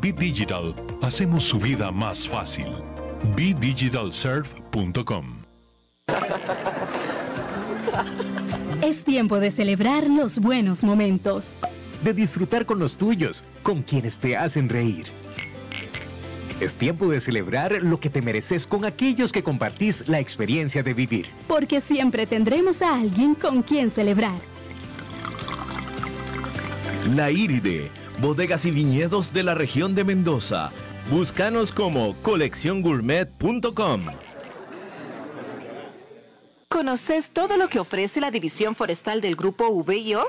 Bit Digital hacemos su vida más fácil. BDigitalServe.com Es tiempo de celebrar los buenos momentos. De disfrutar con los tuyos, con quienes te hacen reír. Es tiempo de celebrar lo que te mereces con aquellos que compartís la experiencia de vivir. Porque siempre tendremos a alguien con quien celebrar. La Iride, bodegas y viñedos de la región de Mendoza. Búscanos como colecciongourmet.com. ¿Conoces todo lo que ofrece la División Forestal del Grupo VIO?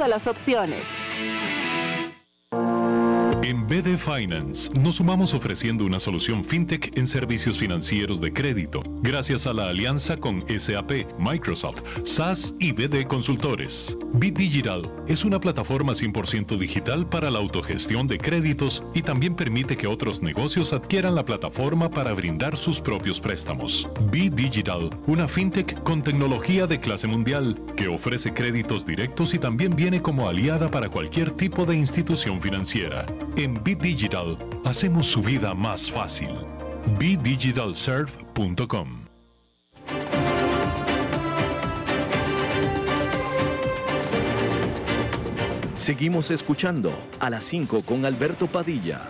las opciones. En BD Finance nos sumamos ofreciendo una solución fintech en servicios financieros de crédito, gracias a la alianza con SAP, Microsoft, SAS y BD Consultores. Bit Digital es una plataforma 100% digital para la autogestión de créditos y también permite que otros negocios adquieran la plataforma para brindar sus propios préstamos. Bit Digital, una fintech con tecnología de clase mundial que ofrece créditos directos y también viene como aliada para cualquier tipo de institución financiera. En Bit Digital hacemos su vida más fácil. BDigitalServe.com Seguimos escuchando a las 5 con Alberto Padilla.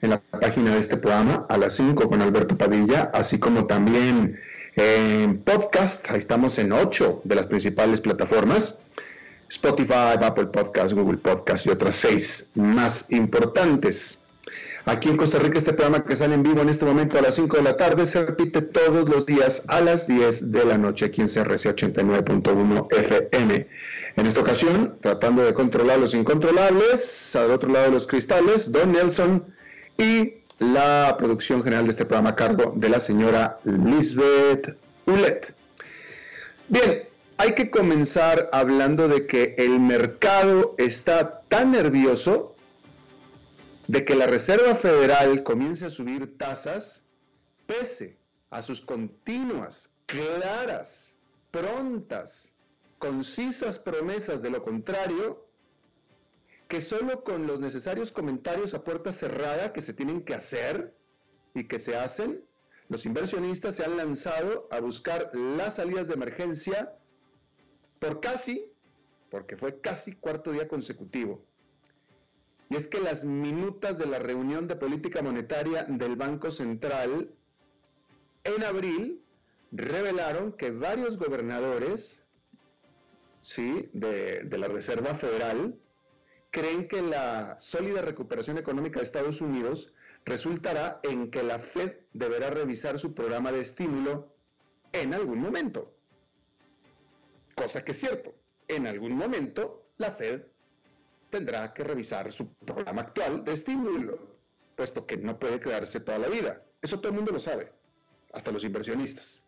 en la página de este programa a las 5 con Alberto Padilla, así como también en podcast. Ahí estamos en 8 de las principales plataformas. Spotify, Apple Podcast, Google Podcast y otras 6 más importantes. Aquí en Costa Rica este programa que sale en vivo en este momento a las 5 de la tarde se repite todos los días a las 10 de la noche aquí en CRC 89.1 FM. En esta ocasión, tratando de controlar los incontrolables, al otro lado de los cristales, Don Nelson y la producción general de este programa a cargo de la señora Lisbeth Ulet. Bien, hay que comenzar hablando de que el mercado está tan nervioso de que la Reserva Federal comience a subir tasas pese a sus continuas, claras, prontas, concisas promesas de lo contrario, que solo con los necesarios comentarios a puerta cerrada que se tienen que hacer y que se hacen, los inversionistas se han lanzado a buscar las salidas de emergencia por casi, porque fue casi cuarto día consecutivo. Y es que las minutas de la reunión de política monetaria del Banco Central en abril revelaron que varios gobernadores ¿sí? de, de la Reserva Federal creen que la sólida recuperación económica de Estados Unidos resultará en que la Fed deberá revisar su programa de estímulo en algún momento. Cosa que es cierto, en algún momento la Fed tendrá que revisar su programa actual de estímulo, puesto que no puede quedarse toda la vida. Eso todo el mundo lo sabe, hasta los inversionistas.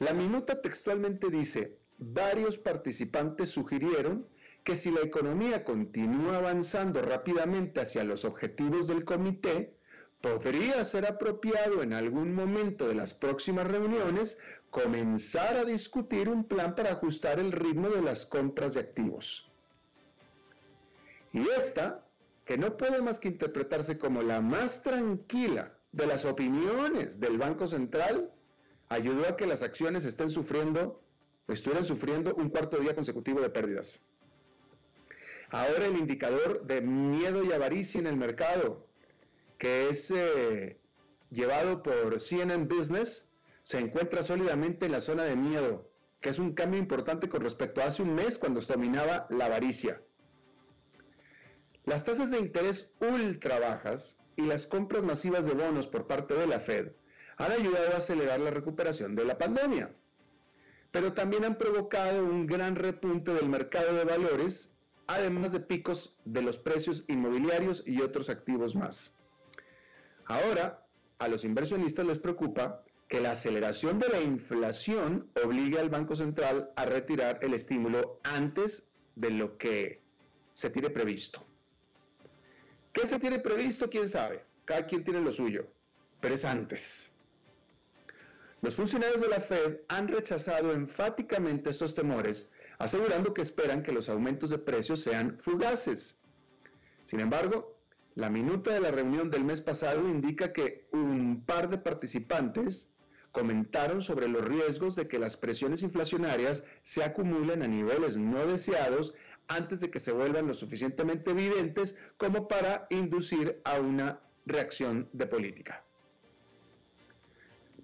La minuta textualmente dice, varios participantes sugirieron que si la economía continúa avanzando rápidamente hacia los objetivos del comité, podría ser apropiado en algún momento de las próximas reuniones comenzar a discutir un plan para ajustar el ritmo de las compras de activos. Y esta, que no puede más que interpretarse como la más tranquila de las opiniones del Banco Central, ayudó a que las acciones estén sufriendo, estuvieran sufriendo un cuarto día consecutivo de pérdidas. Ahora el indicador de miedo y avaricia en el mercado, que es eh, llevado por CNN Business, se encuentra sólidamente en la zona de miedo, que es un cambio importante con respecto a hace un mes cuando dominaba la avaricia. Las tasas de interés ultra bajas y las compras masivas de bonos por parte de la Fed han ayudado a acelerar la recuperación de la pandemia, pero también han provocado un gran repunte del mercado de valores además de picos de los precios inmobiliarios y otros activos más. Ahora, a los inversionistas les preocupa que la aceleración de la inflación obligue al Banco Central a retirar el estímulo antes de lo que se tiene previsto. ¿Qué se tiene previsto? ¿Quién sabe? Cada quien tiene lo suyo, pero es antes. Los funcionarios de la Fed han rechazado enfáticamente estos temores, asegurando que esperan que los aumentos de precios sean fugaces. Sin embargo, la minuta de la reunión del mes pasado indica que un par de participantes comentaron sobre los riesgos de que las presiones inflacionarias se acumulen a niveles no deseados antes de que se vuelvan lo suficientemente evidentes como para inducir a una reacción de política.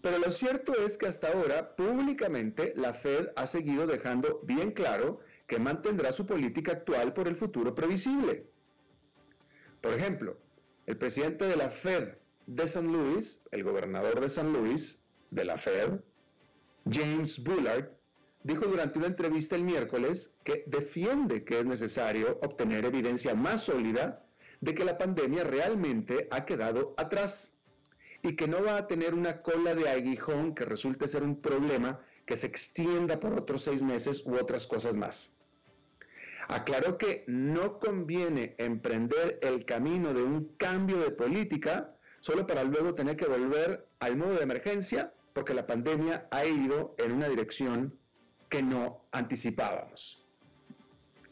Pero lo cierto es que hasta ahora, públicamente, la Fed ha seguido dejando bien claro que mantendrá su política actual por el futuro previsible. Por ejemplo, el presidente de la Fed de San Luis, el gobernador de San Luis, de la Fed, James Bullard, dijo durante una entrevista el miércoles que defiende que es necesario obtener evidencia más sólida de que la pandemia realmente ha quedado atrás y que no va a tener una cola de aguijón que resulte ser un problema que se extienda por otros seis meses u otras cosas más. Aclaró que no conviene emprender el camino de un cambio de política solo para luego tener que volver al modo de emergencia porque la pandemia ha ido en una dirección que no anticipábamos.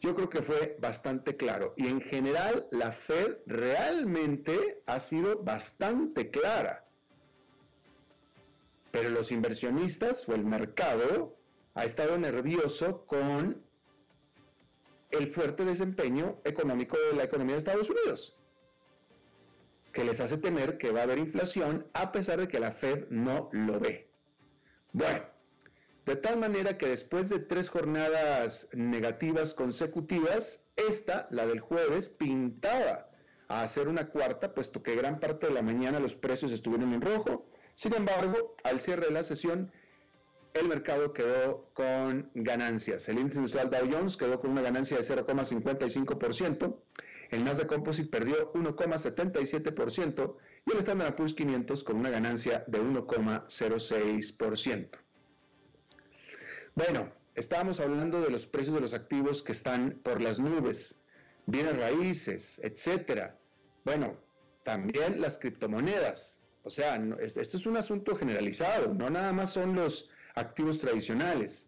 Yo creo que fue bastante claro y en general la Fed realmente ha sido bastante clara. Pero los inversionistas o el mercado ha estado nervioso con el fuerte desempeño económico de la economía de Estados Unidos, que les hace temer que va a haber inflación a pesar de que la Fed no lo ve. Bueno, de tal manera que después de tres jornadas negativas consecutivas, esta, la del jueves, pintaba a hacer una cuarta, puesto que gran parte de la mañana los precios estuvieron en rojo. Sin embargo, al cierre de la sesión, el mercado quedó con ganancias. El índice industrial Dow Jones quedó con una ganancia de 0,55%, el Nasdaq Composite perdió 1,77% y el Standard Poor's 500 con una ganancia de 1,06%. Bueno, estábamos hablando de los precios de los activos que están por las nubes, bienes raíces, etcétera. Bueno, también las criptomonedas. O sea, esto es un asunto generalizado, no nada más son los activos tradicionales.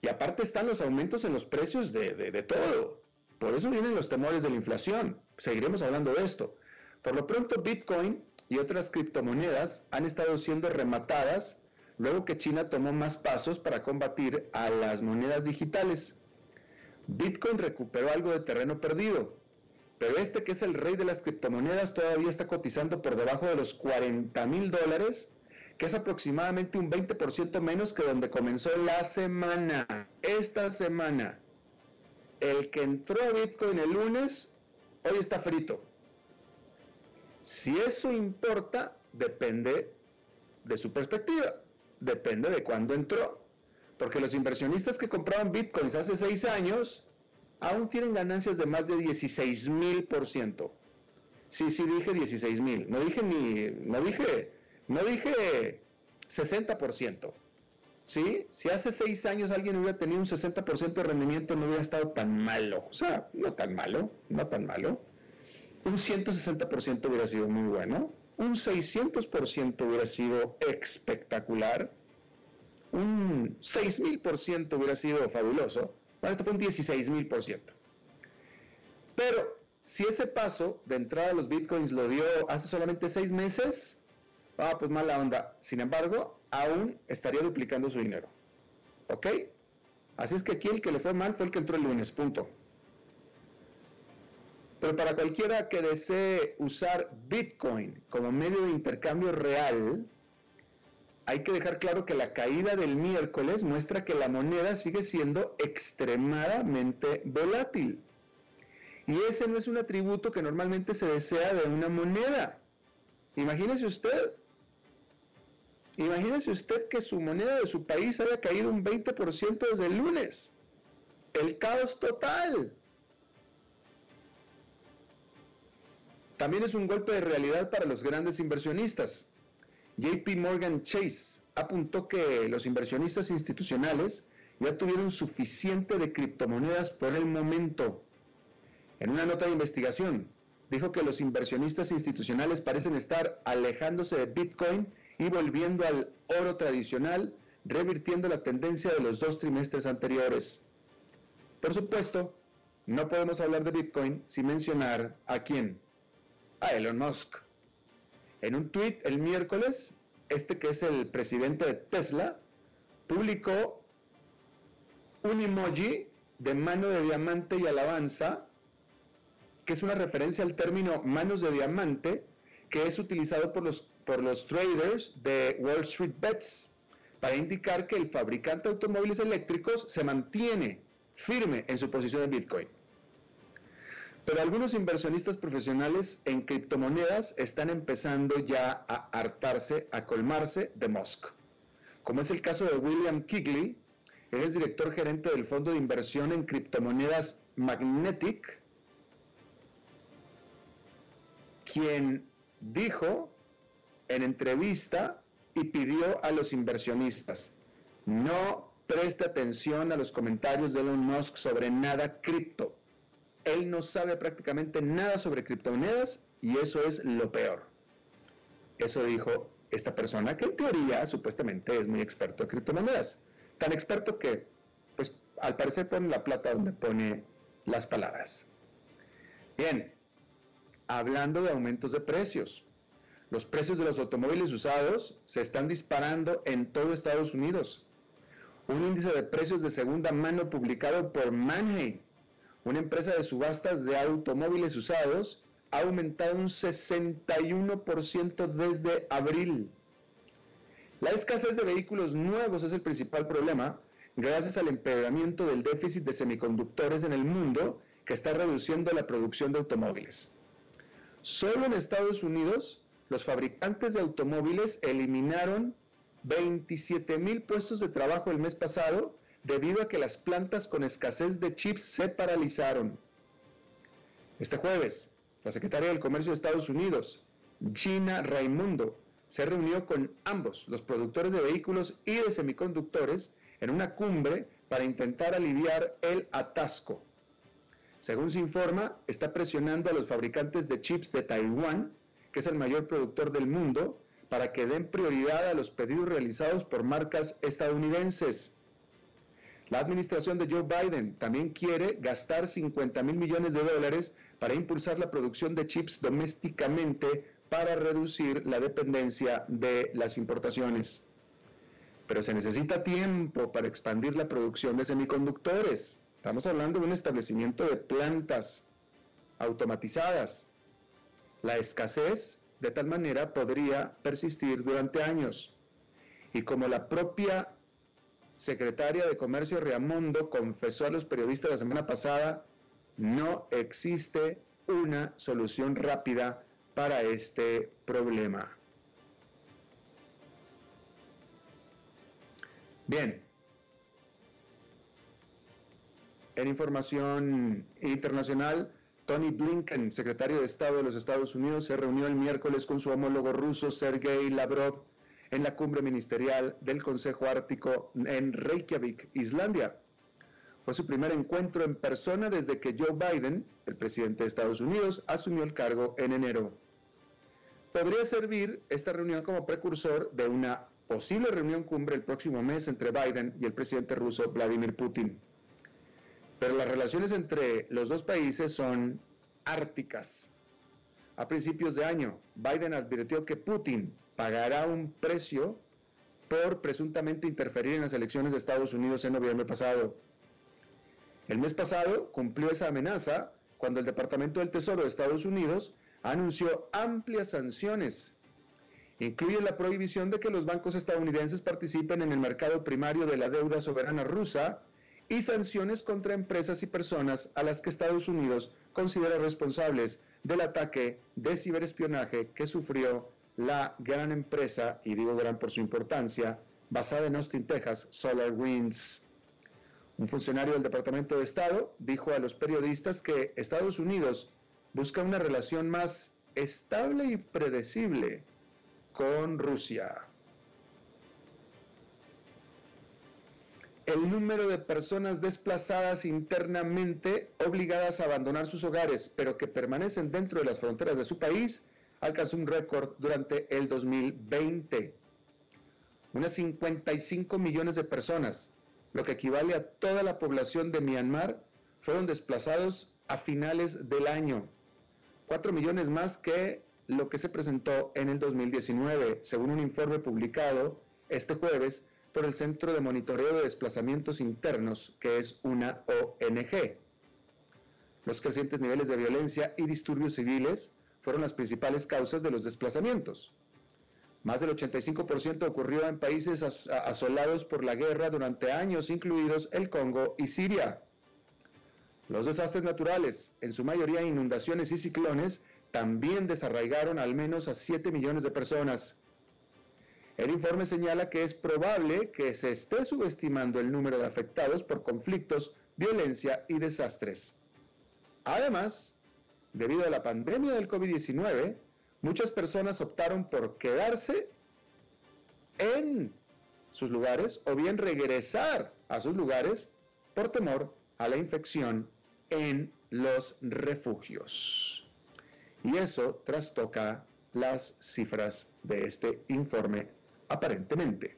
Y aparte están los aumentos en los precios de, todo. Por eso vienen los temores de la inflación. Seguiremos hablando de esto. Por lo pronto, Bitcoin y otras criptomonedas han estado siendo rematadas luego que China tomó más pasos para combatir a las monedas digitales. Bitcoin recuperó algo de terreno perdido, pero este que es el rey de las criptomonedas todavía está cotizando por debajo de los 40 mil dólares que es aproximadamente un 20% menos que donde comenzó la semana. Esta semana, el que entró Bitcoin el lunes, hoy está frito. Si eso importa, depende de su perspectiva, depende de cuándo entró. Porque los inversionistas que compraban Bitcoins hace seis años aún tienen ganancias de más de 16 mil por ciento. Sí, sí, dije 16 mil. No dije ni, no dije no dije 60%. ¿Sí? Si hace seis años alguien hubiera tenido un 60% de rendimiento, no hubiera estado tan malo. O sea, no tan malo, no tan malo. Un 160% hubiera sido muy bueno. Un 600% hubiera sido espectacular. Un 6000% hubiera sido fabuloso. Bueno, esto fue un 16000%. Pero si ese paso de entrada a los bitcoins lo dio hace solamente seis meses, Ah, pues mala onda. Sin embargo, aún estaría duplicando su dinero. ¿Ok? Así es que aquí el que le fue mal fue el que entró el lunes, punto. Pero para cualquiera que desee usar Bitcoin como medio de intercambio real, hay que dejar claro que la caída del miércoles muestra que la moneda sigue siendo extremadamente volátil. Y ese no es un atributo que normalmente se desea de una moneda. Imagínese usted Imagínese usted que su moneda de su país haya caído un 20% desde el lunes. El caos total. También es un golpe de realidad para los grandes inversionistas. JP Morgan Chase apuntó que los inversionistas institucionales ya tuvieron suficiente de criptomonedas por el momento. En una nota de investigación, dijo que los inversionistas institucionales parecen estar alejándose de Bitcoin y volviendo al oro tradicional, revirtiendo la tendencia de los dos trimestres anteriores. Por supuesto, no podemos hablar de Bitcoin sin mencionar a quién, a Elon Musk. En un tweet el miércoles, este que es el presidente de Tesla, publicó un emoji de mano de diamante y alabanza, que es una referencia al término manos de diamante, que es utilizado por los, por los traders de Wall Street Bets para indicar que el fabricante de automóviles eléctricos se mantiene firme en su posición en Bitcoin. Pero algunos inversionistas profesionales en criptomonedas están empezando ya a hartarse, a colmarse de Musk, como es el caso de William Kigley, él es director gerente del fondo de inversión en criptomonedas Magnetic, quien dijo en entrevista y pidió a los inversionistas, no preste atención a los comentarios de Elon Musk sobre nada cripto. Él no sabe prácticamente nada sobre criptomonedas y eso es lo peor. Eso dijo esta persona que en teoría supuestamente es muy experto en criptomonedas tan experto que, pues, al parecer pone la plata donde pone las palabras. Bien, hablando de aumentos de precios. Los precios de los automóviles usados se están disparando en todo Estados Unidos. Un índice de precios de segunda mano publicado por Manheim, una empresa de subastas de automóviles usados, ha aumentado un 61% desde abril. La escasez de vehículos nuevos es el principal problema gracias al empeoramiento del déficit de semiconductores en el mundo que está reduciendo la producción de automóviles. Solo en Estados Unidos, los fabricantes de automóviles eliminaron 27 mil puestos de trabajo el mes pasado debido a que las plantas con escasez de chips se paralizaron. Este jueves, la secretaria del Comercio de Estados Unidos, Gina Raimundo, se reunió con ambos, los productores de vehículos y de semiconductores, en una cumbre para intentar aliviar el atasco. Según se informa, está presionando a los fabricantes de chips de Taiwán, que es el mayor productor del mundo, para que den prioridad a los pedidos realizados por marcas estadounidenses. La administración de Joe Biden también quiere gastar 50 mil millones de dólares para impulsar la producción de chips domésticamente para reducir la dependencia de las importaciones. Pero se necesita tiempo para expandir la producción de semiconductores. Estamos hablando de un establecimiento de plantas automatizadas. La escasez de tal manera podría persistir durante años. Y como la propia secretaria de Comercio Riamondo confesó a los periodistas la semana pasada, no existe una solución rápida para este problema. Bien. En información internacional, Tony Blinken, secretario de Estado de los Estados Unidos, se reunió el miércoles con su homólogo ruso Sergei Lavrov en la cumbre ministerial del Consejo Ártico en Reykjavik, Islandia. Fue su primer encuentro en persona desde que Joe Biden, el presidente de Estados Unidos, asumió el cargo en enero. Podría servir esta reunión como precursor de una posible reunión cumbre el próximo mes entre Biden y el presidente ruso Vladimir Putin. Pero las relaciones entre los dos países son árticas. A principios de año, Biden advirtió que Putin pagará un precio por presuntamente interferir en las elecciones de Estados Unidos en noviembre pasado. El mes pasado cumplió esa amenaza cuando el Departamento del Tesoro de Estados Unidos anunció amplias sanciones. Incluye la prohibición de que los bancos estadounidenses participen en el mercado primario de la deuda soberana rusa y sanciones contra empresas y personas a las que Estados Unidos considera responsables del ataque de ciberespionaje que sufrió la gran empresa, y digo gran por su importancia, basada en Austin, Texas, SolarWinds. Un funcionario del Departamento de Estado dijo a los periodistas que Estados Unidos busca una relación más estable y predecible con Rusia. El número de personas desplazadas internamente obligadas a abandonar sus hogares, pero que permanecen dentro de las fronteras de su país, alcanzó un récord durante el 2020. Unas 55 millones de personas, lo que equivale a toda la población de Myanmar, fueron desplazados a finales del año. 4 millones más que lo que se presentó en el 2019, según un informe publicado este jueves por el Centro de Monitoreo de Desplazamientos Internos, que es una ONG. Los crecientes niveles de violencia y disturbios civiles fueron las principales causas de los desplazamientos. Más del 85% ocurrió en países asolados por la guerra durante años, incluidos el Congo y Siria. Los desastres naturales, en su mayoría inundaciones y ciclones, también desarraigaron al menos a 7 millones de personas. El informe señala que es probable que se esté subestimando el número de afectados por conflictos, violencia y desastres. Además, debido a la pandemia del COVID-19, muchas personas optaron por quedarse en sus lugares o bien regresar a sus lugares por temor a la infección en los refugios. Y eso trastoca las cifras de este informe aparentemente.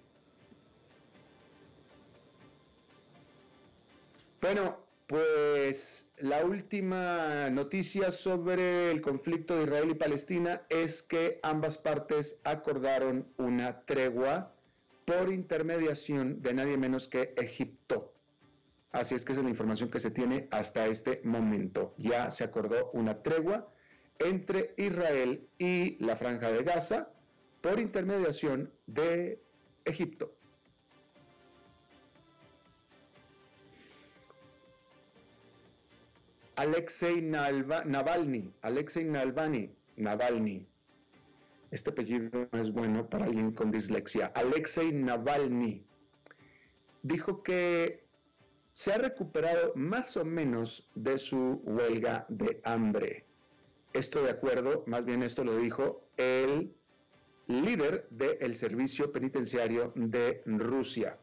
Bueno, pues la última noticia sobre el conflicto de Israel y Palestina es que ambas partes acordaron una tregua por intermediación de nadie menos que Egipto. Así es que es la información que se tiene hasta este momento. Ya se acordó una tregua entre Israel y la franja de Gaza por intermediación de Egipto. Alexei Navalny, Alexei Navalny, Navalny. Este apellido no es bueno para alguien con dislexia. Alexei Navalny dijo que se ha recuperado más o menos de su huelga de hambre. Esto de acuerdo, más bien esto lo dijo el líder del servicio penitenciario de Rusia.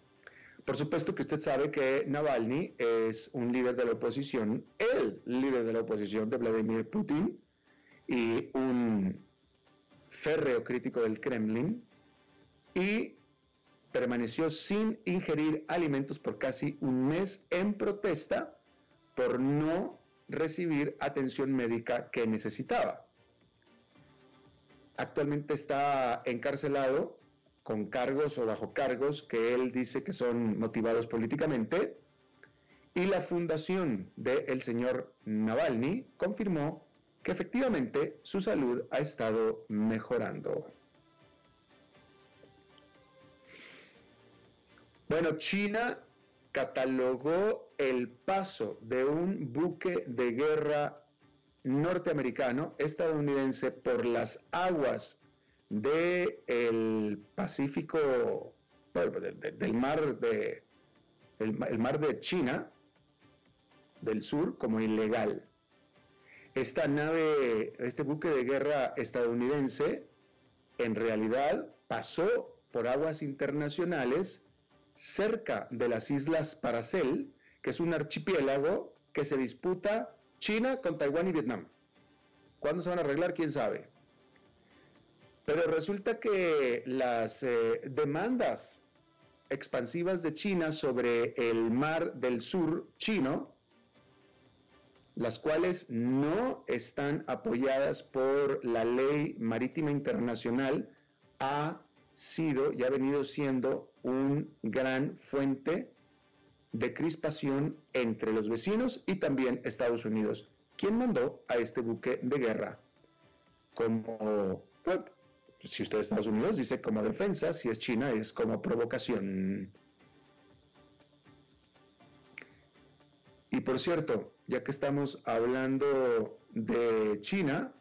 Por supuesto que usted sabe que Navalny es un líder de la oposición, el líder de la oposición de Vladimir Putin y un férreo crítico del Kremlin. Y permaneció sin ingerir alimentos por casi un mes en protesta por no recibir atención médica que necesitaba. Actualmente está encarcelado con cargos o bajo cargos que él dice que son motivados políticamente y la fundación del señor Navalny confirmó que efectivamente su salud ha estado mejorando. Bueno, China catalogó el paso de un buque de guerra norteamericano, estadounidense, por las aguas del Pacífico, del, mar de el mar de China, del sur, como ilegal. Esta nave, este buque de guerra estadounidense, en realidad pasó por aguas internacionales cerca de las islas Paracel, que es un archipiélago que se disputa China con Taiwán y Vietnam. ¿Cuándo se van a arreglar? ¿Quién sabe? Pero resulta que las eh, demandas expansivas de China sobre el mar del sur chino, las cuales no están apoyadas por la ley marítima internacional, ha sido y ha venido siendo un gran fuente de crispación entre los vecinos y también Estados Unidos, quien mandó a este buque de guerra como, si usted es Estados Unidos, dice como defensa, si es China es como provocación. Y por cierto, ya que estamos hablando de China,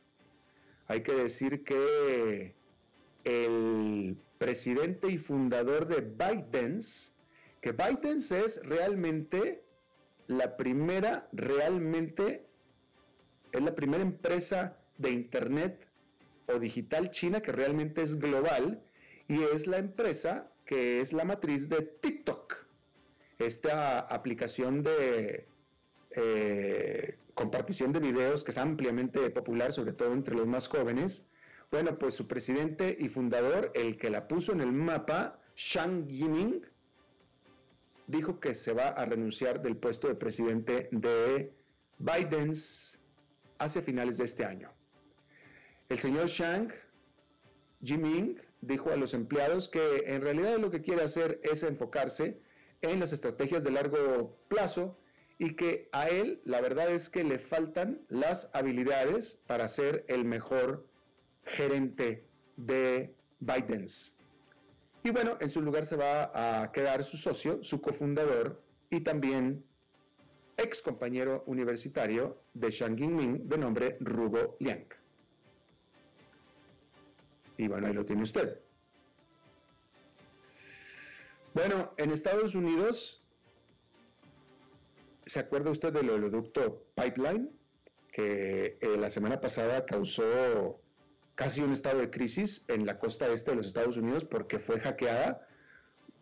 hay que decir que el presidente y fundador de ByteDance, que ByteDance es realmente la primera, realmente, es la primera empresa de Internet o digital china que realmente es global y es la empresa que es la matriz de TikTok, esta aplicación de eh, compartición de videos que es ampliamente popular, sobre todo entre los más jóvenes. Bueno, pues su presidente y fundador, el que la puso en el mapa, Shang Yiming, dijo que se va a renunciar del puesto de presidente de Biden hacia finales de este año. El señor Shang Yiming dijo a los empleados que en realidad lo que quiere hacer es enfocarse en las estrategias de largo plazo y que a él la verdad es que le faltan las habilidades para ser el mejor gerente de Biden's. Y bueno, en su lugar se va a quedar su socio, su cofundador y también ex compañero universitario de Shang Yingming de nombre Rubo Liang. Y bueno, ahí lo tiene usted. Bueno, en Estados Unidos, ¿se acuerda usted del oleoducto Pipeline? Que eh, la semana pasada causó casi un estado de crisis en la costa este de los Estados Unidos porque fue hackeada.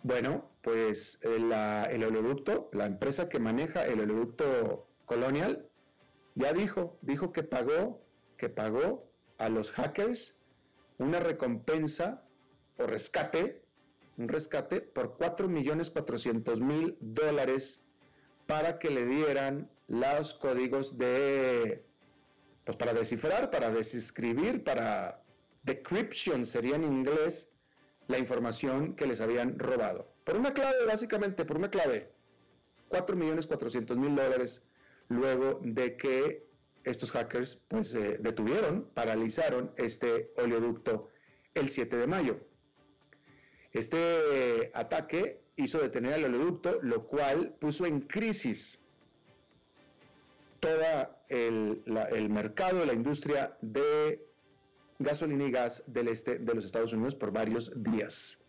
Bueno, pues el, el oleoducto, la empresa que maneja el oleoducto Colonial, ya dijo, dijo que pagó, que pagó a los hackers una recompensa o rescate, un rescate por 4.400.000 dólares para que le dieran los códigos de pues para descifrar, para desescribir, para decryption sería en inglés la información que les habían robado. Por una clave, básicamente, por una clave. 4.400.000 dólares luego de que estos hackers pues detuvieron, paralizaron este oleoducto el 7 de mayo. Este ataque hizo detener al oleoducto, lo cual puso en crisis todo el, mercado, la industria de gasolina y gas del este de los Estados Unidos por varios días.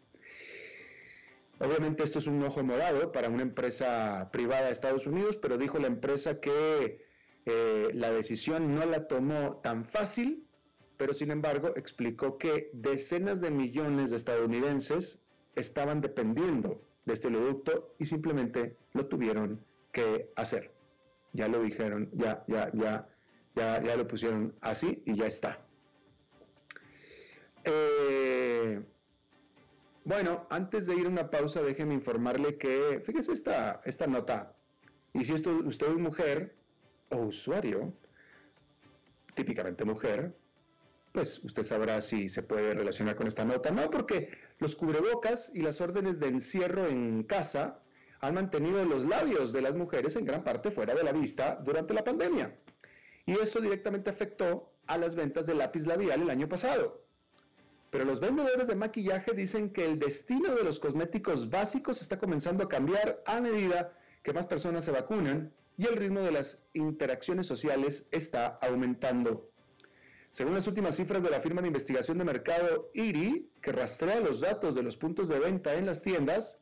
Obviamente esto es un ojo morado para una empresa privada de Estados Unidos, pero dijo la empresa que eh, la decisión no la tomó tan fácil, pero sin embargo explicó que decenas de millones de estadounidenses estaban dependiendo de este oleoducto y simplemente lo tuvieron que hacer ya lo dijeron, ya, ya, ya, ya, ya lo pusieron así y ya está. Eh, bueno, antes de ir a una pausa, déjeme informarle que, fíjese esta, esta nota, y si usted es mujer o usuario, típicamente mujer, pues usted sabrá si se puede relacionar con esta nota. No, porque los cubrebocas y las órdenes de encierro en casa han mantenido los labios de las mujeres en gran parte fuera de la vista durante la pandemia. Y esto directamente afectó a las ventas de lápiz labial el año pasado. Pero los vendedores de maquillaje dicen que el destino de los cosméticos básicos está comenzando a cambiar a medida que más personas se vacunan y el ritmo de las interacciones sociales está aumentando. Según las últimas cifras de la firma de investigación de mercado IRI, que rastrea los datos de los puntos de venta en las tiendas,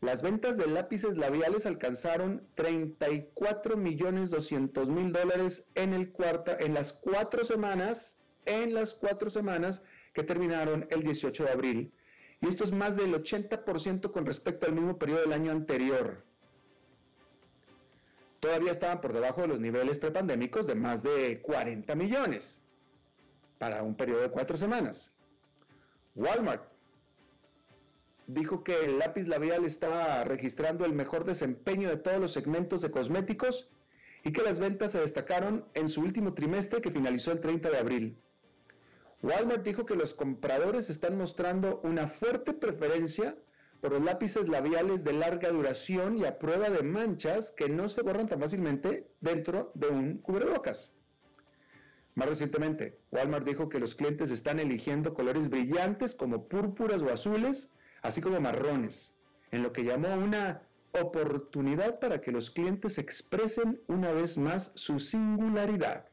las ventas de lápices labiales alcanzaron 34 millones 200 mil dólares en, el cuarta, en las cuatro semanas, en las cuatro semanas que terminaron el 18 de abril. Y esto es más del 80% con respecto al mismo periodo del año anterior. Todavía estaban por debajo de los niveles prepandémicos de más de 40 millones para un periodo de cuatro semanas. Walmart dijo que el lápiz labial estaba registrando el mejor desempeño de todos los segmentos de cosméticos y que las ventas se destacaron en su último trimestre que finalizó el 30 de abril. Walmart dijo que los compradores están mostrando una fuerte preferencia por los lápices labiales de larga duración y a prueba de manchas que no se borran tan fácilmente dentro de un cubrebocas. Más recientemente, Walmart dijo que los clientes están eligiendo colores brillantes como púrpuras o azules así como marrones, en lo que llamó una oportunidad para que los clientes expresen una vez más su singularidad.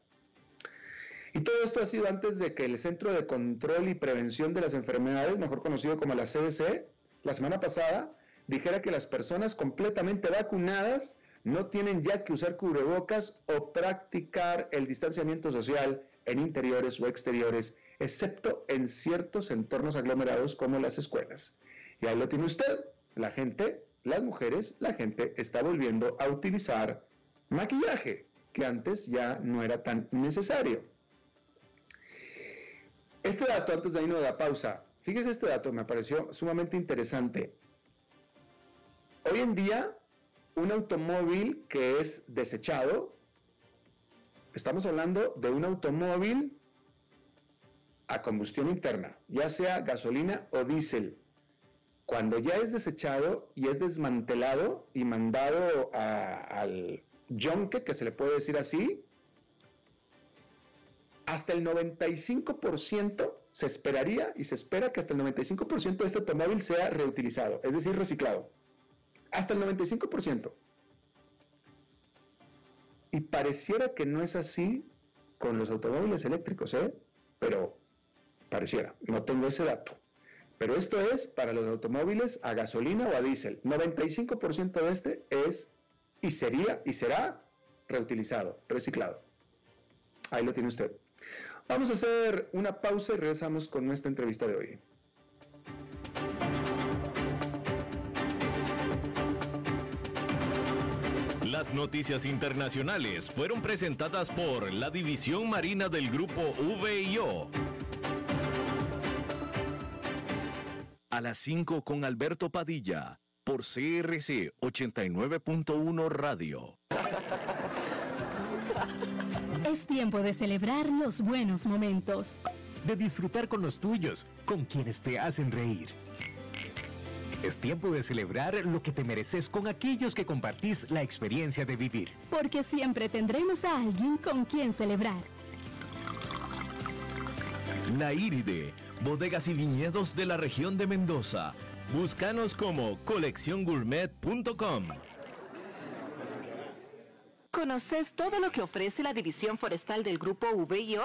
Y todo esto ha sido antes de que el Centro de Control y Prevención de las Enfermedades, mejor conocido como la CDC, la semana pasada dijera que las personas completamente vacunadas no tienen ya que usar cubrebocas o practicar el distanciamiento social en interiores o exteriores excepto en ciertos entornos aglomerados como las escuelas. Y ahí lo tiene usted. La gente, las mujeres, la gente está volviendo a utilizar maquillaje, que antes ya no era tan necesario. Este dato, antes de irnos a la pausa, fíjese este dato, me pareció sumamente interesante. Hoy en día, un automóvil que es desechado, estamos hablando de un automóvil a combustión interna, ya sea gasolina o diésel, cuando ya es desechado y es desmantelado y mandado al yonke, que se le puede decir así, hasta el 95% se esperaría y se espera que hasta el 95% de este automóvil sea reutilizado, es decir, reciclado. Hasta el 95%. Y pareciera que no es así con los automóviles eléctricos, ¿eh? Pero pareciera, no tengo ese dato. Pero esto es para los automóviles a gasolina o a diésel. 95% de este es y sería y será reutilizado, reciclado. Ahí lo tiene usted. Vamos a hacer una pausa y regresamos con nuestra entrevista de hoy. Las noticias internacionales fueron presentadas por la División Marina del Grupo VIO. A las 5 con Alberto Padilla, por CRC 89.1 Radio. Es tiempo de celebrar los buenos momentos. De disfrutar con los tuyos, con quienes te hacen reír. Es tiempo de celebrar lo que te mereces con aquellos que compartís la experiencia de vivir. Porque siempre tendremos a alguien con quien celebrar. La Iride, bodegas y viñedos de la región de Mendoza. Búscanos como colecciongourmet.com. ¿Conoces todo lo que ofrece la división forestal del grupo VIO?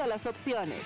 las opciones.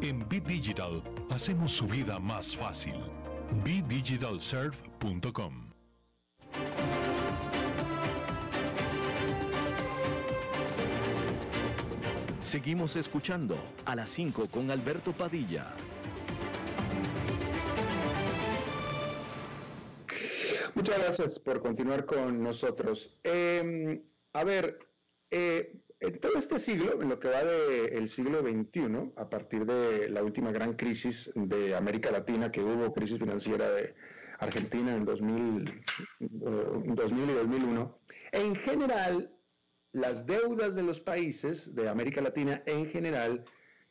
En Bit Digital hacemos su vida más fácil. BDigitalServe.com Seguimos escuchando a las 5 con Alberto Padilla. Muchas gracias por continuar con nosotros. Eh, a ver, eh, en todo este siglo, en lo que va del siglo XXI, a partir de la última gran crisis de América Latina que hubo, crisis financiera de Argentina en 2000, 2000 y 2001, en general, las deudas de los países de América Latina en general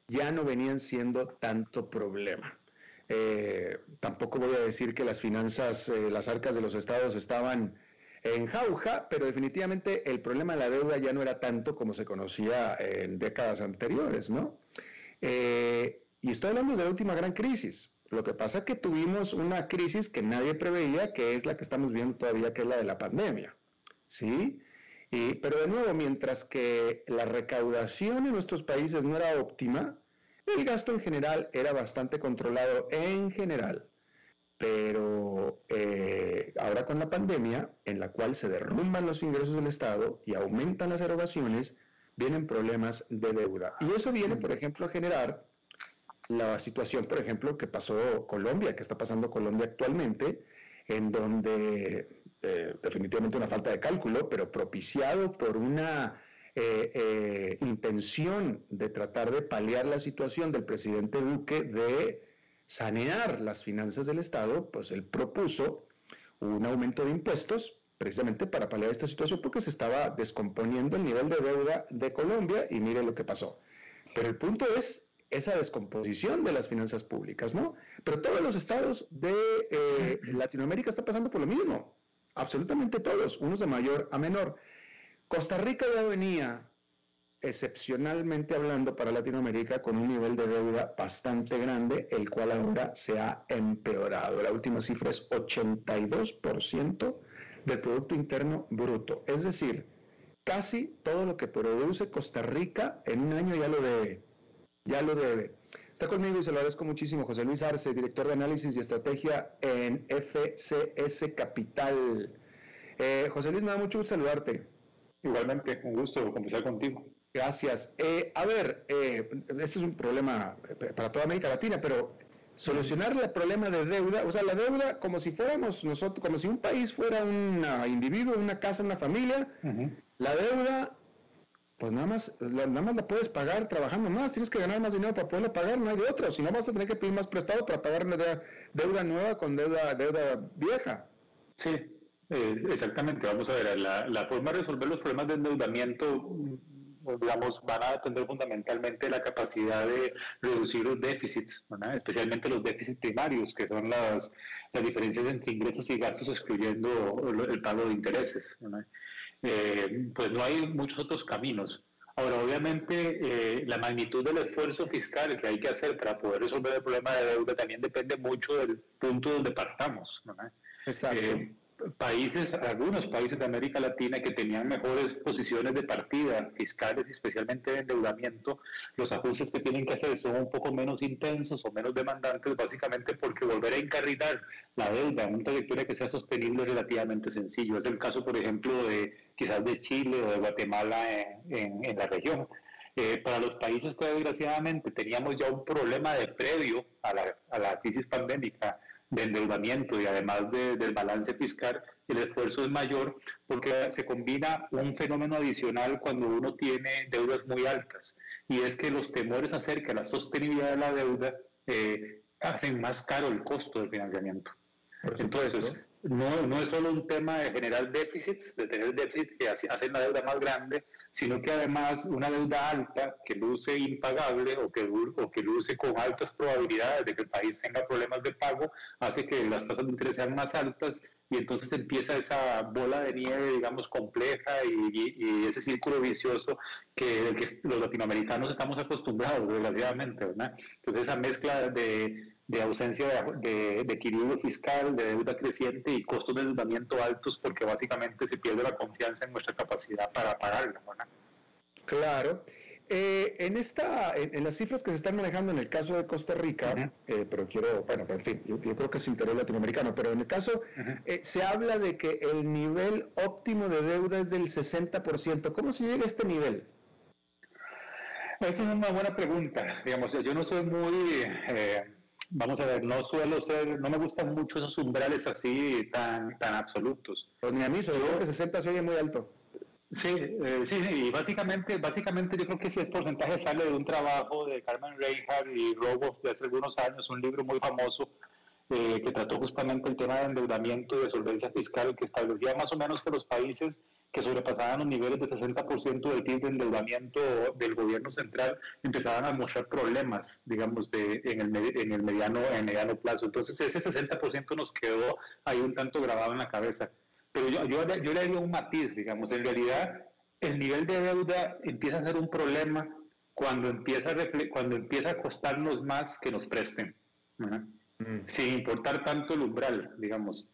ya no venían siendo tanto problema. Eh, tampoco voy a decir que las finanzas, eh, las arcas de los estados estaban en jauja, pero definitivamente el problema de la deuda ya no era tanto como se conocía en décadas anteriores, ¿no? Eh, y estoy hablando de la última gran crisis. Lo que pasa es que tuvimos una crisis que nadie preveía, que es la que estamos viendo todavía, que es la de la pandemia, ¿sí? Pero de nuevo, mientras que la recaudación en nuestros países no era óptima, el gasto en general era bastante controlado en general. Pero eh, ahora con la pandemia, en la cual se derrumban los ingresos del Estado y aumentan las erogaciones, vienen problemas de deuda. Y eso viene, por ejemplo, a generar la situación, por ejemplo, que pasó Colombia, que está pasando Colombia actualmente, en donde eh, definitivamente una falta de cálculo, pero propiciado por una eh, intención de tratar de paliar la situación del presidente Duque de sanear las finanzas del Estado, pues él propuso un aumento de impuestos precisamente para paliar esta situación porque se estaba descomponiendo el nivel de deuda de Colombia y mire lo que pasó. Pero el punto es esa descomposición de las finanzas públicas, ¿no? Pero todos los estados de eh, Latinoamérica están pasando por lo mismo, absolutamente todos, unos de mayor a menor. Costa Rica ya venía excepcionalmente hablando para Latinoamérica con un nivel de deuda bastante grande, el cual ahora se ha empeorado. La última cifra es 82% del Producto Interno Bruto. Es decir, casi todo lo que produce Costa Rica en un año ya lo debe. Ya lo debe. Está conmigo y se lo agradezco muchísimo José Luis Arce, director de análisis y estrategia en FCS Capital. Eh, José Luis, me da mucho gusto saludarte. Igualmente, un gusto conversar contigo. Gracias. Eh, a ver, eh, este es un problema eh, para toda América Latina, pero solucionar el problema de deuda, o sea, la deuda como si fuéramos nosotros, como si un país fuera un individuo, una casa, una familia, la deuda, pues nada más, nada más la puedes pagar trabajando más, tienes que ganar más dinero para poderlo pagar, no hay de otro, si no vas a tener que pedir más prestado para pagar una deuda, nueva con deuda, deuda vieja. Sí, exactamente, vamos a ver, la, la forma de resolver los problemas de endeudamiento digamos, van a depender fundamentalmente la capacidad de reducir los déficits, especialmente los déficits primarios, que son las, las diferencias entre ingresos y gastos, excluyendo el pago de intereses. Eh, pues no hay muchos otros caminos. Ahora, obviamente, eh, la magnitud del esfuerzo fiscal que hay que hacer para poder resolver el problema de deuda también depende mucho del punto donde partamos. Exacto. Eh, países, algunos países de América Latina que tenían mejores posiciones de partida fiscales, especialmente de endeudamiento, los ajustes que tienen que hacer son un poco menos intensos o menos demandantes, básicamente porque volver a encarrilar la deuda en una trayectoria que sea sostenible es relativamente sencillo. Es el caso, por ejemplo, de quizás de Chile o de Guatemala en, en, la región. Eh, para los países que desgraciadamente teníamos ya un problema de previo a la, a la crisis pandémica, de endeudamiento y además del balance fiscal, el esfuerzo es mayor porque se combina un fenómeno adicional cuando uno tiene deudas muy altas y es que los temores acerca de la sostenibilidad de la deuda eh, hacen más caro el costo del financiamiento. Entonces, no, no es solo un tema de generar déficits, de tener déficit que hacen la deuda más grande, sino que además una deuda alta que luce impagable o que, o que luce con altas probabilidades de que el país tenga problemas de pago, hace que las tasas de interés sean más altas y entonces empieza esa bola de nieve, digamos, compleja y, ese círculo vicioso que, que los latinoamericanos estamos acostumbrados, desgraciadamente, ¿verdad? Entonces esa mezcla de de ausencia de, equilibrio fiscal, de deuda creciente y costos de endeudamiento altos porque básicamente se pierde la confianza en nuestra capacidad para pagarla. Claro. Eh, en esta, en, las cifras que se están manejando en el caso de Costa Rica, eh, pero quiero, bueno, en fin, yo, creo que es interés latinoamericano, pero en el caso eh, se habla de que el nivel óptimo de deuda es del 60%. ¿Cómo se llega a este nivel? Esa es una buena pregunta. Digamos, yo no soy muy vamos a ver, no suelo ser, no me gustan mucho esos umbrales así tan, tan absolutos. Pues ni a mí, sobre que 60 se oye muy alto. Sí, eh, sí, y básicamente, básicamente yo creo que ese porcentaje sale de un trabajo de Carmen Reinhardt y Robo de hace algunos años, un libro muy famoso eh, que trató justamente el tema de endeudamiento y de solvencia fiscal, que establecía más o menos que los países que sobrepasaban los niveles de 60% del PIB de endeudamiento del gobierno central, empezaban a mostrar problemas, digamos, de, en, el, en, el mediano, en mediano plazo. Entonces ese 60% nos quedó ahí un tanto grabado en la cabeza. Pero yo, yo, yo le haría un matiz, digamos, en realidad el nivel de deuda empieza a ser un problema cuando empieza a, cuando empieza a costarnos más que nos presten. Sin importar tanto el umbral, digamos.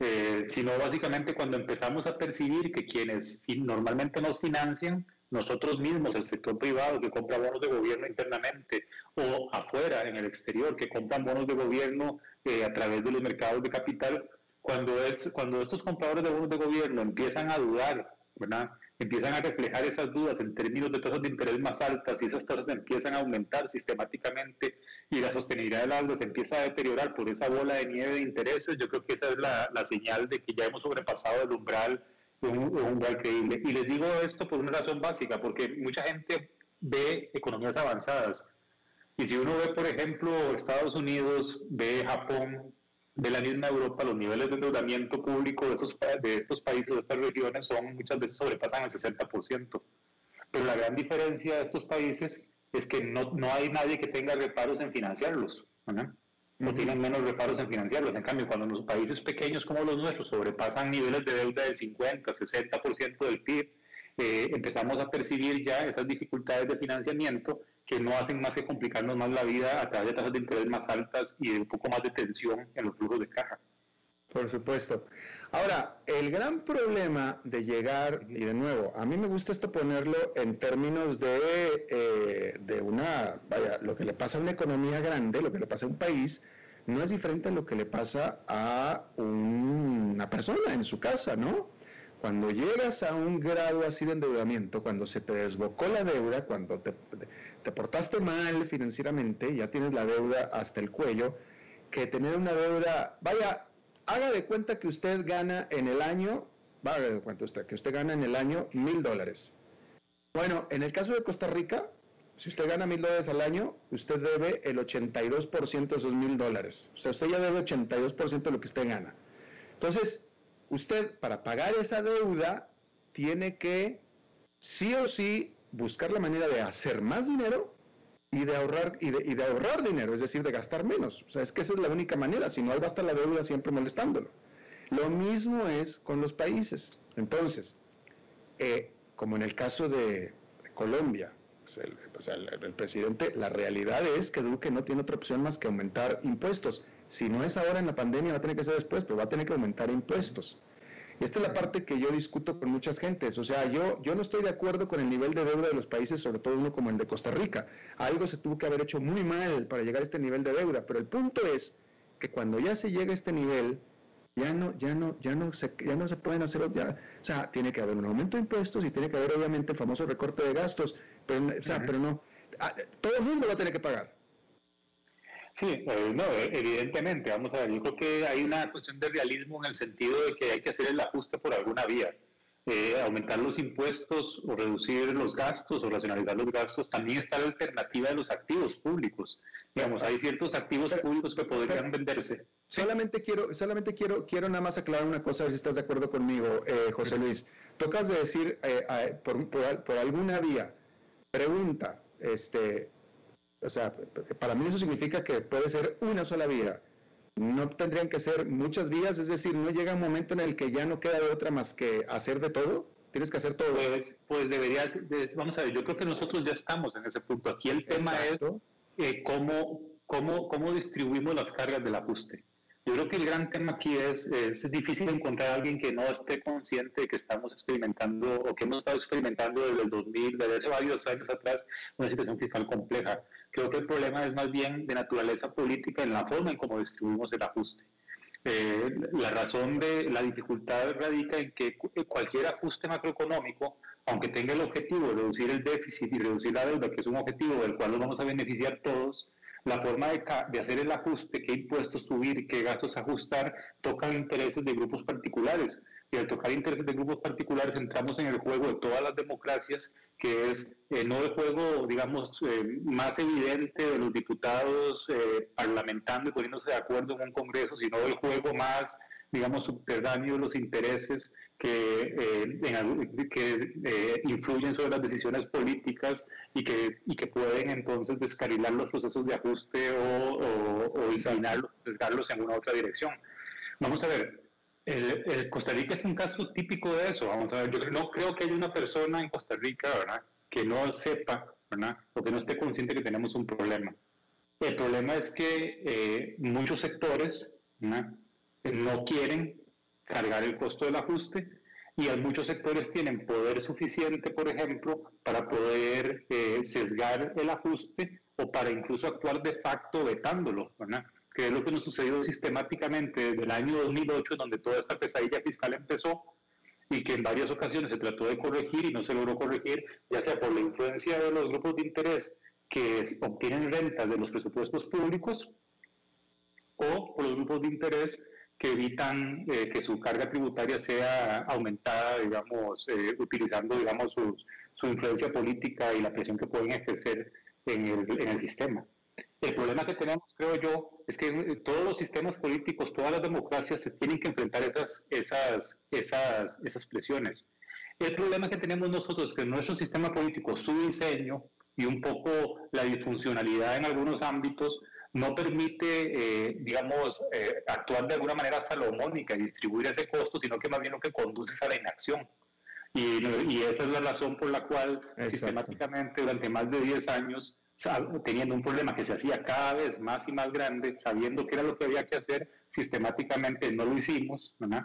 Eh, sino básicamente cuando empezamos a percibir que quienes normalmente nos financian nosotros mismos, el sector privado que compra bonos de gobierno internamente o afuera, en el exterior, que compran bonos de gobierno eh, a través de los mercados de capital, cuando, es, cuando estos compradores de bonos de gobierno empiezan a dudar, ¿verdad? Empiezan a reflejar esas dudas en términos de tasas de interés más altas y esas tasas empiezan a aumentar sistemáticamente y la sostenibilidad del agua se empieza a deteriorar por esa bola de nieve de intereses, yo creo que esa es la, la señal de que ya hemos sobrepasado el umbral un, un umbral creíble. Y les digo esto por una razón básica, porque mucha gente ve economías avanzadas. Y si uno ve, por ejemplo, Estados Unidos, ve Japón, de la misma Europa, los niveles de endeudamiento público de estos, de estos países, de estas regiones, son muchas veces sobrepasan el 60%. Pero la gran diferencia de estos países es que no, no hay nadie que tenga reparos en financiarlos. ¿no? tienen menos reparos en financiarlos. En cambio, cuando los países pequeños como los nuestros sobrepasan niveles de deuda del 50, 60% del PIB, eh, empezamos a percibir ya esas dificultades de financiamiento que no hacen más que complicarnos más la vida a través de tasas de interés más altas y de un poco más de tensión en los flujos de caja. Por supuesto. Ahora, el gran problema de llegar, y de nuevo, a mí me gusta esto ponerlo en términos de, eh, de una, vaya, lo que le pasa a una economía grande, lo que le pasa a un país, no es diferente a lo que le pasa a una persona en su casa, ¿no? Cuando llegas a un grado así de endeudamiento, cuando se te desbocó la deuda, cuando te, te portaste mal financieramente, ya tienes la deuda hasta el cuello, que tener una deuda, vaya, haga de cuenta que usted gana en el año, haga de cuenta usted, que usted gana en el año mil dólares. Bueno, en el caso de Costa Rica, si usted gana mil dólares al año, usted debe el 82% de esos mil dólares. O sea, usted ya debe 82% de lo que usted gana. Entonces, usted para pagar esa deuda tiene que sí o sí buscar la manera de hacer más dinero y de ahorrar y de, ahorrar dinero, es decir, de gastar menos. O sea, es que esa es la única manera, si no, va a estar la deuda siempre molestándolo. Lo mismo es con los países. Entonces, eh, como en el caso de Colombia, pues el, el, presidente, la realidad es que Duque no tiene otra opción más que aumentar impuestos. Si no es ahora en la pandemia, va a tener que ser después, pero va a tener que aumentar impuestos. Esta es la parte que yo discuto con muchas gentes. O sea, yo, yo no estoy de acuerdo con el nivel de deuda de los países, sobre todo uno como el de Costa Rica. Algo se tuvo que haber hecho muy mal para llegar a este nivel de deuda. Pero el punto es que cuando ya se llega a este nivel, ya no, ya no, ya no se, ya no se pueden hacer, ya, o sea, tiene que haber un aumento de impuestos y tiene que haber obviamente el famoso recorte de gastos, pero, o sea, pero no, ah, todo el mundo va a tener que pagar. Sí, eh, no, eh, evidentemente, vamos a ver, yo creo que hay una cuestión de realismo en el sentido de que hay que hacer el ajuste por alguna vía. Eh, aumentar los impuestos o reducir los gastos o racionalizar los gastos, también está la alternativa de los activos públicos. Digamos, hay ciertos activos públicos que podrían venderse. Solamente quiero, solamente quiero, quiero nada más aclarar una cosa, a ver si estás de acuerdo conmigo, José Luis. Tocas de decir por, por, por alguna vía. Pregunta, este, o sea, para mí eso significa que puede ser una sola vía. No tendrían que ser muchas vías, es decir, no llega un momento en el que ya no queda de otra más que hacer de todo. Tienes que hacer todo. Pues, pues deberías, vamos a ver, yo creo que nosotros ya estamos en ese punto. Aquí el tema es eh, cómo, cómo, cómo distribuimos las cargas del ajuste. Yo creo que el gran tema aquí es, es difícil encontrar a alguien que no esté consciente de que estamos experimentando o que hemos estado experimentando desde el 2000, desde hace varios años atrás, una situación fiscal compleja. Creo que el problema es más bien de naturaleza política en la forma en cómo distribuimos el ajuste. Eh, la razón de la dificultad radica en que cualquier ajuste macroeconómico, aunque tenga el objetivo de reducir el déficit y reducir la deuda, que es un objetivo del cual nos vamos a beneficiar todos, la forma de, hacer el ajuste, qué impuestos subir, qué gastos ajustar, toca intereses de grupos particulares. Y al tocar intereses de grupos particulares entramos en el juego de todas las democracias, que es eh, no el juego, digamos, eh, más evidente de los diputados eh, parlamentando y poniéndose de acuerdo en un Congreso, sino el juego más, digamos, subterráneo de los intereses que, que influyen sobre las decisiones políticas y que, y que pueden entonces descarrilar los procesos de ajuste o, o, o sesgarlos en una otra dirección. Vamos a ver, el, Costa Rica es un caso típico de eso. Vamos a ver, yo no creo que haya una persona en Costa Rica, ¿verdad?, que no sepa, ¿verdad?, o que no esté consciente que tenemos un problema. El problema es que eh, muchos sectores no quieren cargar el costo del ajuste y muchos sectores tienen poder suficiente, por ejemplo, para poder eh, sesgar el ajuste o para incluso actuar de facto vetándolo, ¿verdad? que es lo que nos sucedió sistemáticamente desde el año 2008, donde toda esta pesadilla fiscal empezó y que en varias ocasiones se trató de corregir y no se logró corregir, ya sea por la influencia de los grupos de interés que obtienen rentas de los presupuestos públicos o por los grupos de interés que evitan eh, que su carga tributaria sea aumentada, digamos, eh, utilizando, digamos, su, su, influencia política y la presión que pueden ejercer en el, en el sistema. El problema que tenemos, creo yo, es que eh, todos los sistemas políticos, todas las democracias se tienen que enfrentar esas, esas, esas, esas presiones. El problema que tenemos nosotros es que nuestro sistema político, su diseño y un poco la disfuncionalidad en algunos ámbitos, no permite, eh, digamos, eh, actuar de alguna manera salomónica y distribuir ese costo, sino que más bien lo que conduce es a la inacción. Y, y esa es la razón por la cual sistemáticamente durante más de 10 años, teniendo un problema que se hacía cada vez más y más grande, sabiendo qué era lo que había que hacer, sistemáticamente no lo hicimos, ¿verdad?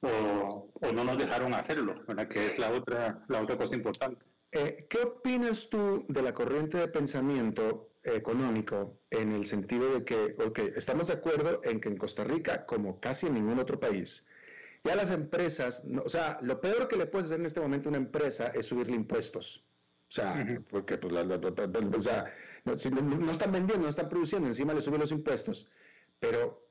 O, o no nos dejaron hacerlo, ¿verdad? que es la otra, la otra cosa importante. Eh, ¿Qué opinas tú de la corriente de pensamiento económico en el sentido de que, ok, estamos de acuerdo en que en Costa Rica, como casi en ningún otro país, ya las empresas, o sea, lo peor que le puedes hacer en este momento a una empresa es subirle impuestos. O sea, porque pues, la, o sea, no, no, están vendiendo, no están produciendo, encima le suben los impuestos. Pero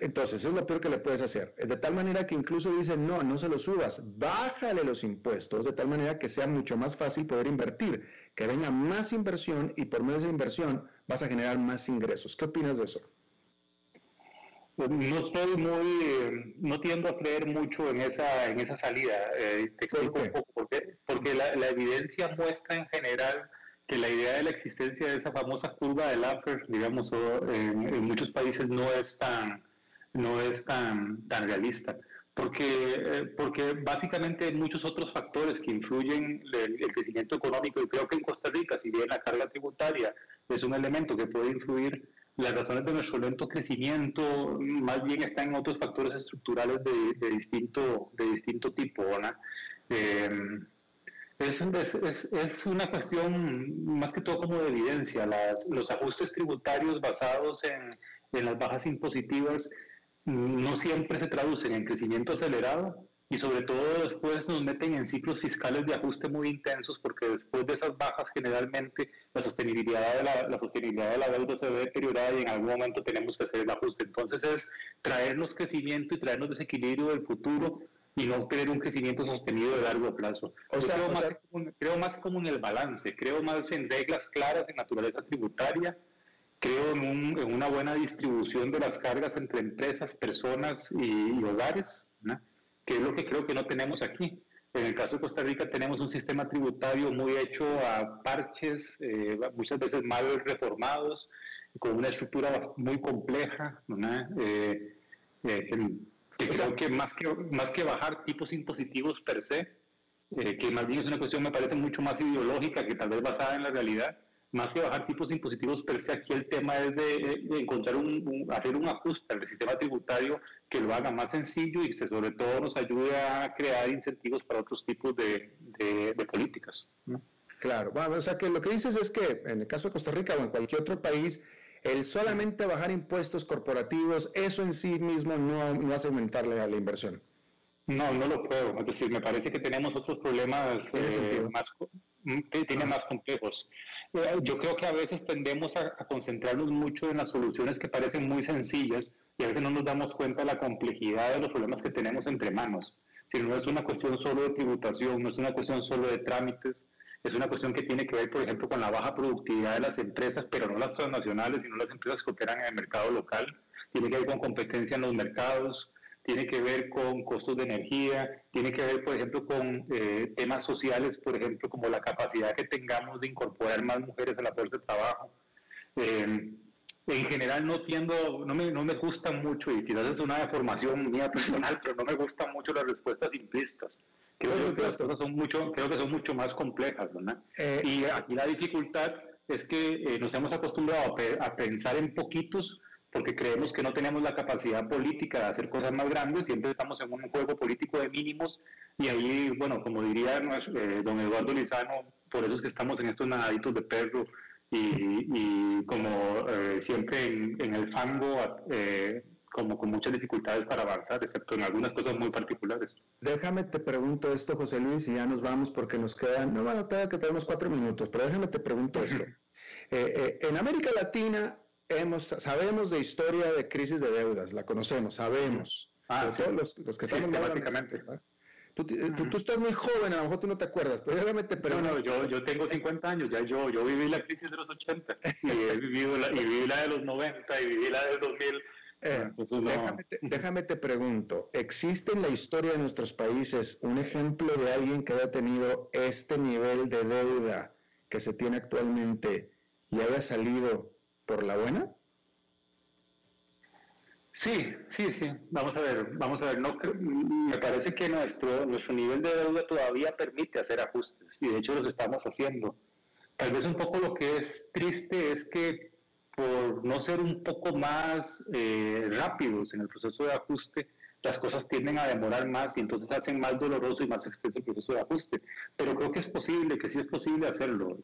entonces, es lo peor que le puedes hacer. De tal manera que incluso dicen, no, no se lo subas, bájale los impuestos, de tal manera que sea mucho más fácil poder invertir, que venga más inversión y por medio de esa inversión vas a generar más ingresos. ¿Qué opinas de eso? Pues, no estoy muy, eh, no tiendo a creer mucho en esa, en esa salida. Eh, te explico un poco por qué. Porque la, la evidencia muestra en general que la idea de la existencia de esa famosa curva de Laffer, digamos, en, muchos países no es tan, no es tan, tan realista. Porque, eh, porque básicamente hay muchos otros factores que influyen el, el crecimiento económico y creo que en Costa Rica, si bien la carga tributaria es un elemento que puede influir, las razones de nuestro lento crecimiento más bien están en otros factores estructurales de, de distinto, de distinto tipo. ¿no? Eh, es, es, es, una cuestión más que todo como de evidencia. Las, los ajustes tributarios basados en, en, las bajas impositivas no siempre se traducen en crecimiento acelerado y sobre todo después nos meten en ciclos fiscales de ajuste muy intensos porque después de esas bajas generalmente la sostenibilidad de la, la sostenibilidad de la deuda se ve deteriorada y en algún momento tenemos que hacer el ajuste. Entonces es traernos crecimiento y traernos desequilibrio del futuro y no tener un crecimiento sostenido de largo plazo. O sea, creo, más como, creo, más como, en el balance, creo más en reglas claras en naturaleza tributaria, creo en, un, en una buena distribución de las cargas entre empresas, personas y, hogares, que es lo que creo que no tenemos aquí. En el caso de Costa Rica tenemos un sistema tributario muy hecho a parches, eh, muchas veces mal reformados, con una estructura muy compleja, eh, eh, que creo que más que, más que bajar tipos impositivos per se, eh, que más bien es una cuestión me parece mucho más ideológica que tal vez basada en la realidad, más que bajar tipos impositivos per se, aquí el tema es de, encontrar un, hacer un ajuste al sistema tributario que lo haga más sencillo y que sobre todo nos ayude a crear incentivos para otros tipos de, de, políticas. Claro, bueno, o sea que lo que dices es que en el caso de Costa Rica o en cualquier otro país, el solamente bajar impuestos corporativos, eso en sí mismo no, no hace aumentarle a la inversión. No, no lo creo. Es decir, me parece que tenemos otros problemas eh, más, mm, tiene más complejos. Eh, yo creo que a veces tendemos a, concentrarnos mucho en las soluciones que parecen muy sencillas y a veces no nos damos cuenta de la complejidad de los problemas que tenemos entre manos. Si no es una cuestión solo de tributación, no es una cuestión solo de trámites, es una cuestión que tiene que ver, por ejemplo, con la baja productividad de las empresas, pero no las transnacionales, sino las empresas que operan en el mercado local. Tiene que ver con competencia en los mercados, tiene que ver con costos de energía, tiene que ver, por ejemplo, con eh, temas sociales, por ejemplo, como la capacidad que tengamos de incorporar más mujeres a la fuerza de trabajo. Eh, en general no tiendo, no me, no me gustan mucho, y quizás es una deformación mía personal, pero no me gustan mucho las respuestas simplistas. Creo que las cosas son mucho, creo que son mucho más complejas, ¿verdad? Eh, y aquí la dificultad es que eh, nos hemos acostumbrado a, pensar en poquitos porque creemos que no tenemos la capacidad política de hacer cosas más grandes, siempre estamos en un juego político de mínimos y ahí, bueno, como diría eh, don Eduardo Lizano, por eso es que estamos en estos nadaditos de perro y, como eh, siempre en, el fango, eh, como con muchas dificultades para avanzar, excepto en algunas cosas muy particulares. Déjame te pregunto esto, José Luis, y ya nos vamos porque nos quedan, no, bueno, todavía que tenemos cuatro minutos, pero déjame te pregunto esto. en América Latina hemos, sabemos de historia de crisis de deudas, la conocemos, sabemos. Ah, los, los, que estamos Tú, tú, estás muy joven, a lo mejor tú no te acuerdas, pero déjame te No, no, yo, yo tengo 50 años, ya yo, yo viví la crisis de los 80 y he vivido la, y viví la de los 90 y viví la del 2000. Eh, déjame, te, déjame, te, pregunto, ¿existe en la historia de nuestros países un ejemplo de alguien que haya tenido este nivel de deuda que se tiene actualmente y haya salido por la buena? Sí, sí, sí. Vamos a ver, vamos a ver. Me parece que nuestro, nuestro nivel de deuda todavía permite hacer ajustes y de hecho los estamos haciendo. Tal vez un poco lo que es triste es que por no ser un poco más eh, rápidos en el proceso de ajuste, las cosas tienden a demorar más y entonces hacen más doloroso y más extenso el proceso de ajuste. Pero creo que es posible, que sí es posible hacerlo.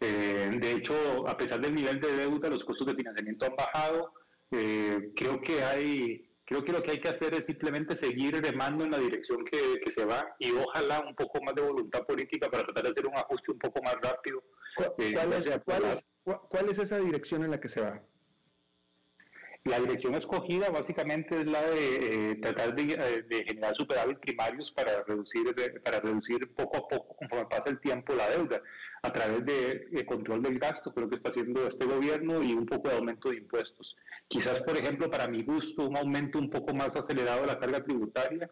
Eh, de hecho, a pesar del nivel de deuda, los costos de financiamiento han bajado eh, creo que hay creo que lo que hay que hacer es simplemente seguir remando en la dirección que, que, se va y ojalá un poco más de voluntad política para tratar de hacer un ajuste un poco más rápido. Eh, ¿Cuál, es, cuál, es, ¿Cuál, es, esa dirección en la que se va? La dirección escogida básicamente es la de eh, tratar de, de, generar superávit primarios para reducir, para reducir poco a poco, conforme pasa el tiempo, la deuda a través de, control del gasto, creo que está haciendo este gobierno, y un poco de aumento de impuestos. Quizás, por ejemplo, para mi gusto, un aumento un poco más acelerado de la carga tributaria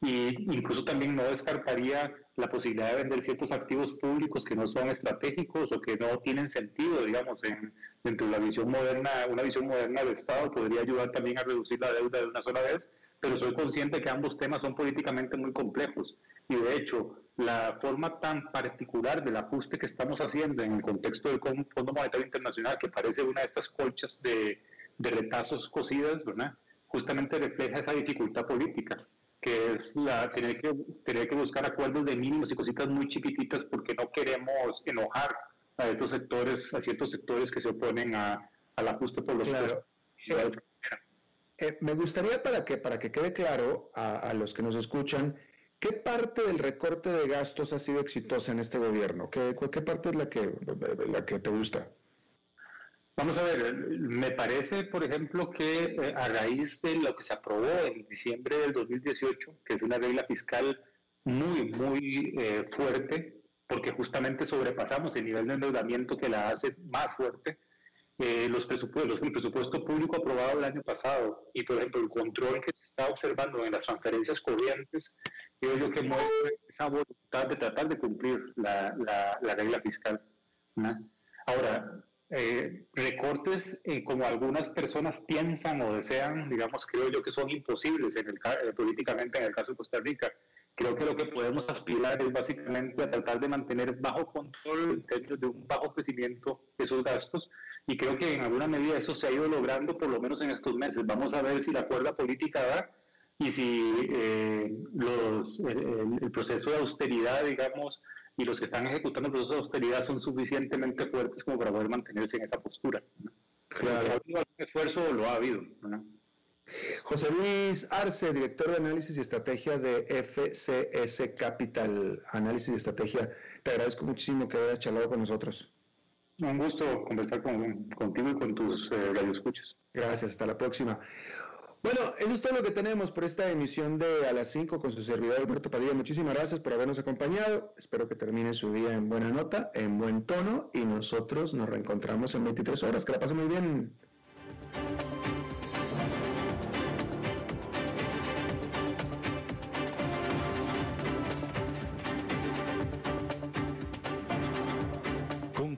y incluso también no descartaría la posibilidad de vender ciertos activos públicos que no son estratégicos o que no tienen sentido, digamos, en, dentro de la visión moderna, una visión moderna del Estado podría ayudar también a reducir la deuda de una sola vez, pero soy consciente que ambos temas son políticamente muy complejos y de hecho la forma tan particular del ajuste que estamos haciendo en el contexto del Fondo Monetario Internacional, que parece una de estas colchas de, de retazos cocidas, ¿verdad? Justamente refleja esa dificultad política, que es la tener que, tener que buscar acuerdos de mínimos y cositas muy chiquititas porque no queremos enojar a estos sectores, a ciertos sectores que se oponen a, al ajuste por los claro. Eh, eh, me gustaría para que, para que quede claro a, a, los que nos escuchan, ¿qué parte del recorte de gastos ha sido exitosa en este gobierno? ¿Qué, qué parte es la que, la que te gusta? Vamos a ver, me parece, por ejemplo, que eh, a raíz de lo que se aprobó en diciembre del 2018, que es una regla fiscal muy, muy eh, fuerte, porque justamente sobrepasamos el nivel de endeudamiento que la hace más fuerte, eh, los presupuestos, el presupuesto público aprobado el año pasado y, por ejemplo, el control que se está observando en las transferencias corrientes, creo yo que muestra esa voluntad de tratar de cumplir la, la, regla fiscal. Ahora, eh, recortes eh, como algunas personas piensan o desean, digamos, creo yo que son imposibles en el, eh, políticamente en el caso de Costa Rica. Creo que lo que podemos aspirar es básicamente a tratar de mantener bajo control en términos de un bajo crecimiento de esos gastos y creo que en alguna medida eso se ha ido logrando por lo menos en estos meses. Vamos a ver si la cuerda política da y si los, el proceso de austeridad, digamos, y los que están ejecutando el proceso de austeridad son suficientemente fuertes como para poder mantenerse en esa postura. Claro. ¿Ha esfuerzo lo ha habido? José Luis Arce, director de análisis y estrategia de FCS Capital, análisis y estrategia. Te agradezco muchísimo que hayas charlado con nosotros. Un gusto conversar con, contigo y con tus eh, radioescuchas. Gracias, hasta la próxima. Bueno, eso es todo lo que tenemos por esta emisión de A las 5 con su servidor Alberto Padilla. Muchísimas gracias por habernos acompañado. Espero que termine su día en buena nota, en buen tono y nosotros nos reencontramos en 23 horas. Que la pasen muy bien.